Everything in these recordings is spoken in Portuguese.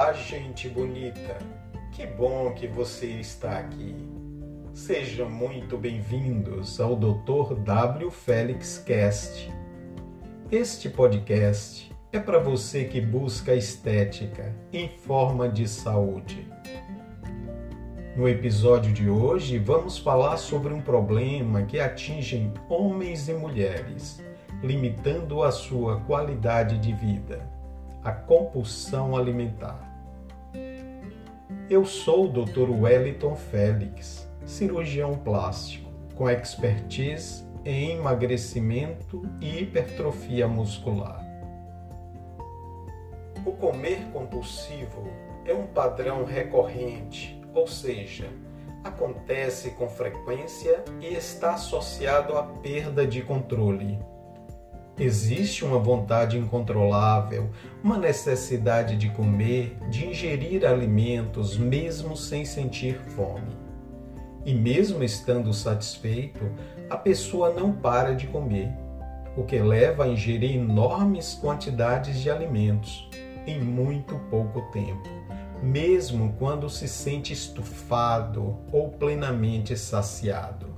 Olá, gente bonita! Que bom que você está aqui. Sejam muito bem-vindos ao Dr. W. Félix Cast. Este podcast é para você que busca estética em forma de saúde. No episódio de hoje, vamos falar sobre um problema que atinge homens e mulheres, limitando a sua qualidade de vida a compulsão alimentar. Eu sou o Dr. Wellington Félix, cirurgião plástico, com expertise em emagrecimento e hipertrofia muscular. O comer compulsivo é um padrão recorrente, ou seja, acontece com frequência e está associado à perda de controle Existe uma vontade incontrolável, uma necessidade de comer, de ingerir alimentos mesmo sem sentir fome. E mesmo estando satisfeito, a pessoa não para de comer, o que leva a ingerir enormes quantidades de alimentos em muito pouco tempo, mesmo quando se sente estufado ou plenamente saciado.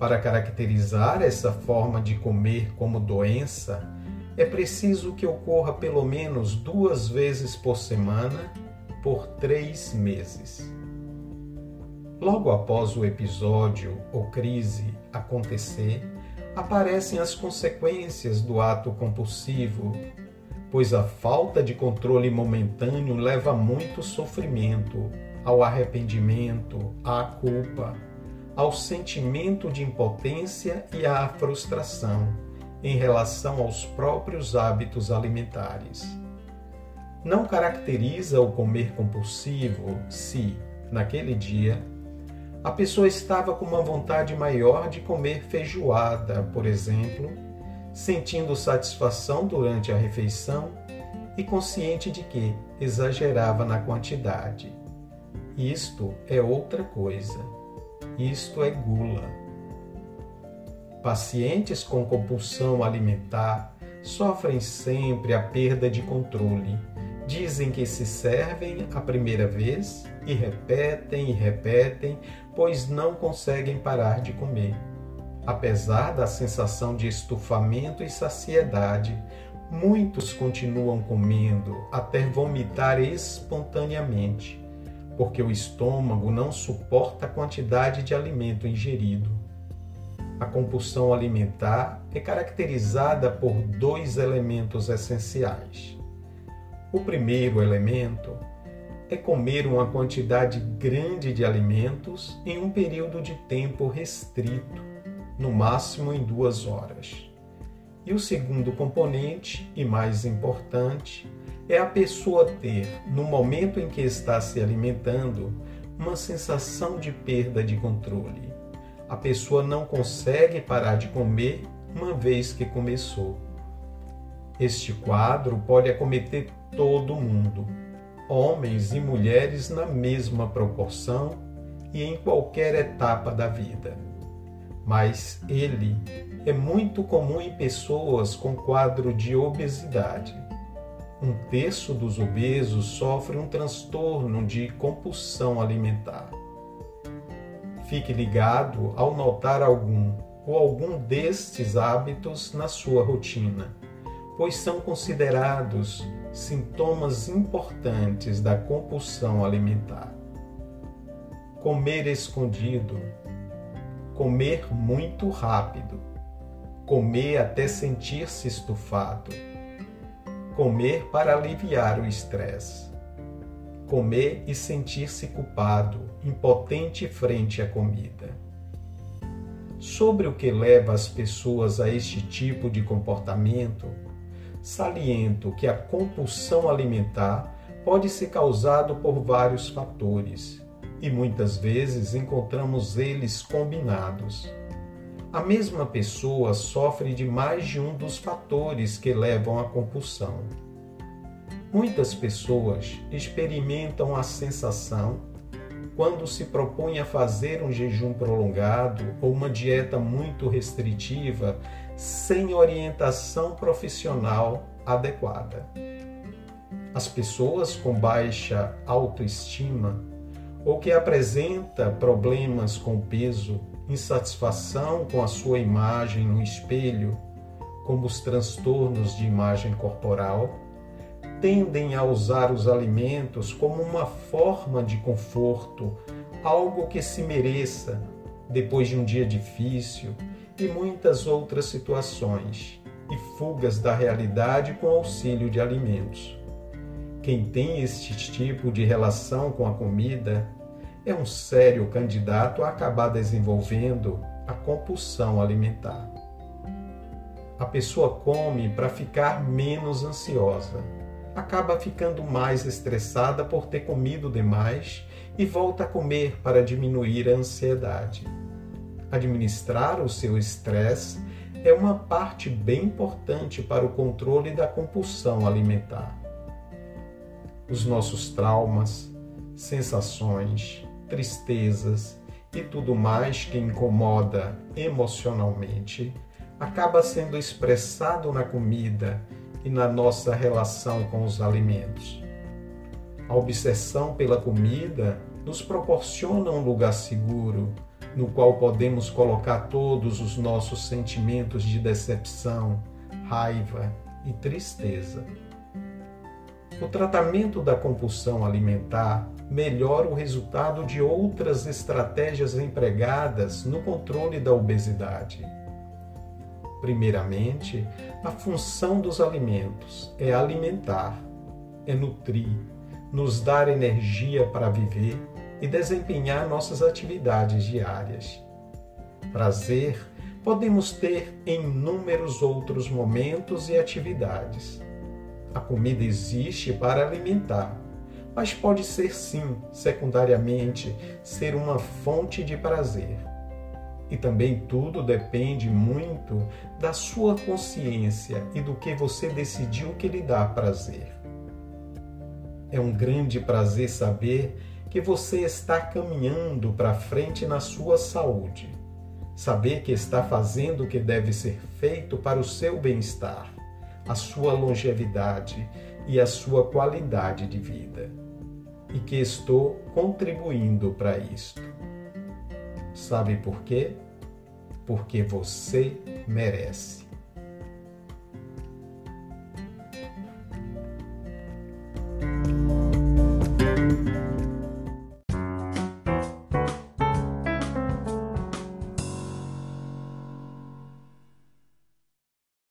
Para caracterizar essa forma de comer como doença, é preciso que ocorra pelo menos duas vezes por semana por três meses. Logo após o episódio ou crise acontecer, aparecem as consequências do ato compulsivo, pois a falta de controle momentâneo leva a muito sofrimento, ao arrependimento, à culpa ao sentimento de impotência e à frustração em relação aos próprios hábitos alimentares. Não caracteriza o comer compulsivo se, naquele dia, a pessoa estava com uma vontade maior de comer feijoada, por exemplo, sentindo satisfação durante a refeição e consciente de que exagerava na quantidade. Isto é outra coisa. Isto é gula. Pacientes com compulsão alimentar sofrem sempre a perda de controle. Dizem que se servem a primeira vez e repetem e repetem, pois não conseguem parar de comer. Apesar da sensação de estufamento e saciedade, muitos continuam comendo até vomitar espontaneamente porque o estômago não suporta a quantidade de alimento ingerido. A compulsão alimentar é caracterizada por dois elementos essenciais. O primeiro elemento é comer uma quantidade grande de alimentos em um período de tempo restrito, no máximo em duas horas. E o segundo componente, e mais importante, é a pessoa ter, no momento em que está se alimentando, uma sensação de perda de controle. A pessoa não consegue parar de comer uma vez que começou. Este quadro pode acometer todo mundo, homens e mulheres na mesma proporção e em qualquer etapa da vida. Mas ele é muito comum em pessoas com quadro de obesidade um terço dos obesos sofre um transtorno de compulsão alimentar. Fique ligado ao notar algum ou algum destes hábitos na sua rotina, pois são considerados sintomas importantes da compulsão alimentar. Comer escondido, comer muito rápido, comer até sentir-se estufado Comer para aliviar o estresse. Comer e sentir-se culpado, impotente frente à comida. Sobre o que leva as pessoas a este tipo de comportamento, saliento que a compulsão alimentar pode ser causado por vários fatores e muitas vezes encontramos eles combinados a mesma pessoa sofre de mais de um dos fatores que levam à compulsão. Muitas pessoas experimentam a sensação, quando se propõem a fazer um jejum prolongado ou uma dieta muito restritiva, sem orientação profissional adequada. As pessoas com baixa autoestima ou que apresenta problemas com peso, insatisfação com a sua imagem no espelho, como os transtornos de imagem corporal, tendem a usar os alimentos como uma forma de conforto, algo que se mereça depois de um dia difícil e muitas outras situações, e fugas da realidade com auxílio de alimentos. Quem tem este tipo de relação com a comida é um sério candidato a acabar desenvolvendo a compulsão alimentar. A pessoa come para ficar menos ansiosa, acaba ficando mais estressada por ter comido demais e volta a comer para diminuir a ansiedade. Administrar o seu estresse é uma parte bem importante para o controle da compulsão alimentar. Os nossos traumas, sensações, tristezas e tudo mais que incomoda emocionalmente acaba sendo expressado na comida e na nossa relação com os alimentos. A obsessão pela comida nos proporciona um lugar seguro no qual podemos colocar todos os nossos sentimentos de decepção, raiva e tristeza. O tratamento da compulsão alimentar melhora o resultado de outras estratégias empregadas no controle da obesidade. Primeiramente, a função dos alimentos é alimentar, é nutrir, nos dar energia para viver e desempenhar nossas atividades diárias. Prazer podemos ter em inúmeros outros momentos e atividades. A comida existe para alimentar, mas pode ser sim, secundariamente, ser uma fonte de prazer. E também tudo depende muito da sua consciência e do que você decidiu que lhe dá prazer. É um grande prazer saber que você está caminhando para frente na sua saúde. Saber que está fazendo o que deve ser feito para o seu bem-estar, a sua longevidade e a sua qualidade de vida. E que estou contribuindo para isto. Sabe por quê? Porque você merece.